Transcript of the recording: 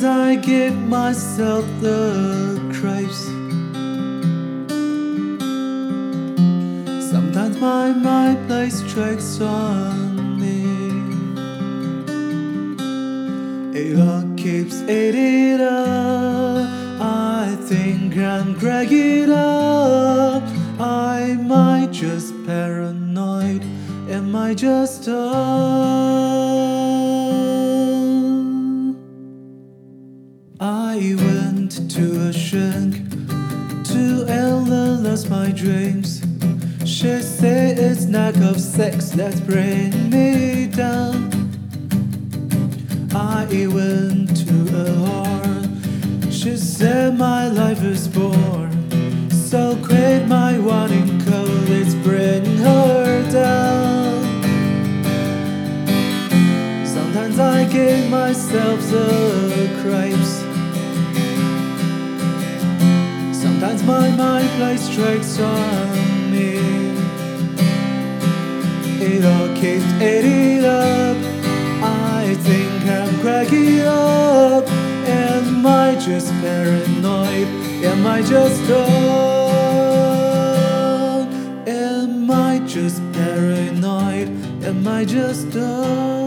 Sometimes I give myself the creeps. Sometimes my mind plays tricks on me. It all keeps eating up. I think I'm cracking up. I might just paranoid. Am I just dumb? I went to a shrink to analyze my dreams. She said it's lack of sex that's bring me down. I went to a whore. She said my life is born. So great my wanting cold is bringing her down. Sometimes I give myself the cripes. My mind strikes on me. It all keeps eating up. I think I'm cracking up. Am I just paranoid? Am I just dumb? Am I just paranoid? Am I just dumb?